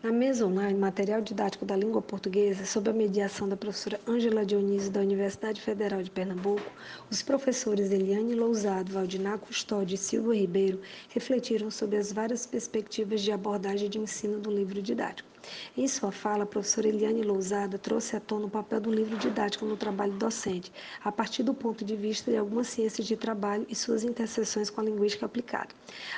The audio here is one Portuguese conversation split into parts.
Na mesa online, material didático da língua portuguesa, sob a mediação da professora Ângela Dionísio, da Universidade Federal de Pernambuco, os professores Eliane Lousado, Valdinar Custódio e Silva Ribeiro refletiram sobre as várias perspectivas de abordagem de ensino do livro didático. Em sua fala, a professora Eliane Lousada trouxe à tona o papel do livro didático no trabalho docente, a partir do ponto de vista de algumas ciências de trabalho e suas interseções com a linguística aplicada.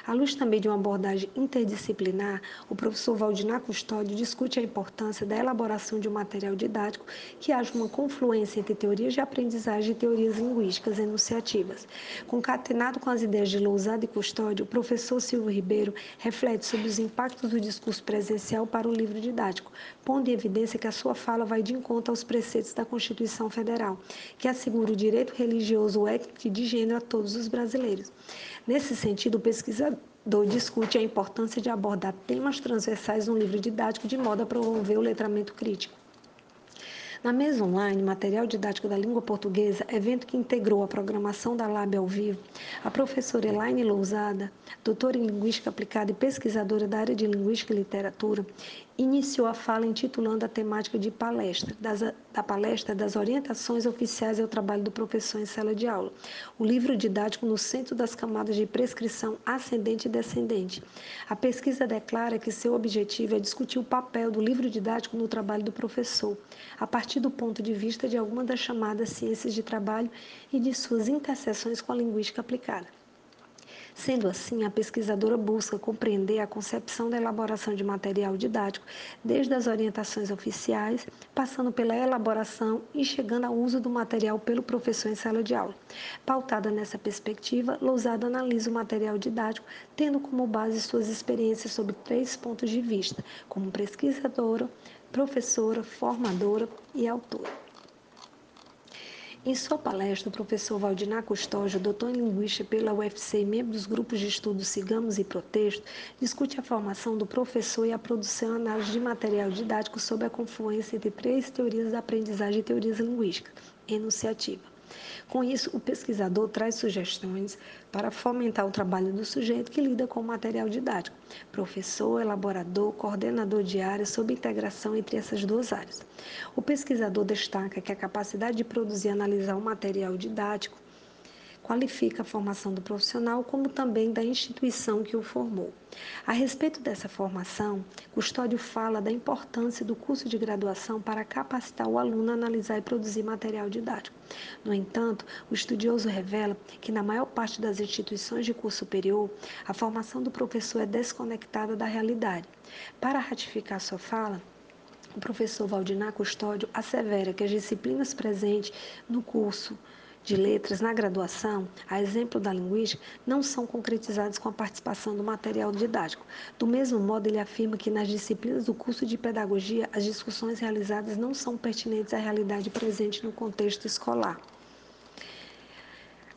À luz também de uma abordagem interdisciplinar, o professor Valdinar Custódio discute a importância da elaboração de um material didático que haja uma confluência entre teorias de aprendizagem e teorias linguísticas enunciativas. Concatenado com as ideias de Lousada e Custódio, o professor Silvio Ribeiro reflete sobre os impactos do discurso presencial para o livro didático, pondo em evidência que a sua fala vai de encontro aos preceitos da Constituição Federal, que assegura o direito religioso, étnico e de gênero a todos os brasileiros. Nesse sentido, o pesquisador discute a importância de abordar temas transversais no livro didático de modo a promover o letramento crítico. Na mesa online, material didático da língua portuguesa, evento que integrou a programação da Lab ao vivo, a professora Elaine Lousada, doutora em Linguística Aplicada e pesquisadora da área de Linguística e Literatura, iniciou a fala intitulando a temática de palestra, das, da palestra das orientações oficiais ao trabalho do professor em sala de aula. O livro didático no centro das camadas de prescrição ascendente e descendente. A pesquisa declara que seu objetivo é discutir o papel do livro didático no trabalho do professor, a partir do ponto de vista de alguma das chamadas ciências de trabalho e de suas interseções com a linguística aplicada. Sendo assim, a pesquisadora busca compreender a concepção da elaboração de material didático, desde as orientações oficiais, passando pela elaboração e chegando ao uso do material pelo professor em sala de aula. Pautada nessa perspectiva, Lousada analisa o material didático, tendo como base suas experiências sobre três pontos de vista, como pesquisadora, professora, formadora e autora. Em sua palestra, o professor Valdinar Custódio, doutor em Linguística pela UFC e membro dos grupos de estudo Sigamos e Protesto, discute a formação do professor e a produção e análise de material didático sob a confluência entre três teorias da aprendizagem e teorias linguísticas, enunciativa. Com isso, o pesquisador traz sugestões para fomentar o trabalho do sujeito que lida com o material didático, professor, elaborador, coordenador de área, sob integração entre essas duas áreas. O pesquisador destaca que a capacidade de produzir e analisar o material didático qualifica a formação do profissional, como também da instituição que o formou. A respeito dessa formação, Custódio fala da importância do curso de graduação para capacitar o aluno a analisar e produzir material didático. No entanto, o estudioso revela que, na maior parte das instituições de curso superior, a formação do professor é desconectada da realidade. Para ratificar sua fala, o professor Valdinar Custódio assevera que as disciplinas presentes no curso de letras na graduação, a exemplo da linguística, não são concretizadas com a participação do material didático. Do mesmo modo, ele afirma que nas disciplinas do curso de pedagogia, as discussões realizadas não são pertinentes à realidade presente no contexto escolar.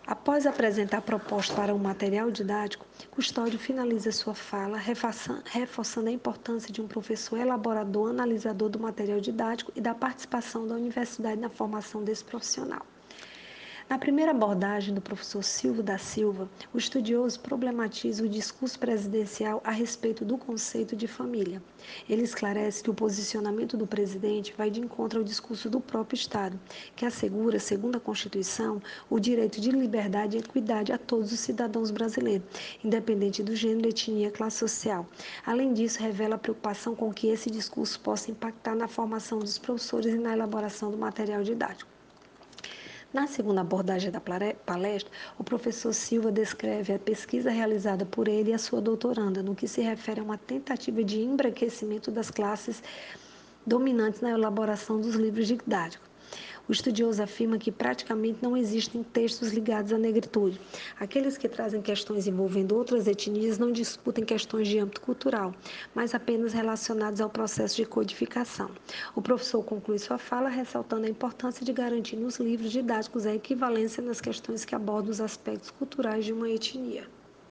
Após apresentar proposta para um material didático, Custódio finaliza sua fala reforçando a importância de um professor elaborador, analisador do material didático e da participação da universidade na formação desse profissional. Na primeira abordagem do professor Silvio da Silva, o estudioso problematiza o discurso presidencial a respeito do conceito de família. Ele esclarece que o posicionamento do presidente vai de encontro ao discurso do próprio Estado, que assegura, segundo a Constituição, o direito de liberdade e equidade a todos os cidadãos brasileiros, independente do gênero, etnia classe social. Além disso, revela a preocupação com que esse discurso possa impactar na formação dos professores e na elaboração do material didático. Na segunda abordagem da palestra, o professor Silva descreve a pesquisa realizada por ele e a sua doutoranda, no que se refere a uma tentativa de embranquecimento das classes dominantes na elaboração dos livros didáticos. O estudioso afirma que praticamente não existem textos ligados à negritude. Aqueles que trazem questões envolvendo outras etnias não discutem questões de âmbito cultural, mas apenas relacionadas ao processo de codificação. O professor conclui sua fala ressaltando a importância de garantir nos livros didáticos a equivalência nas questões que abordam os aspectos culturais de uma etnia.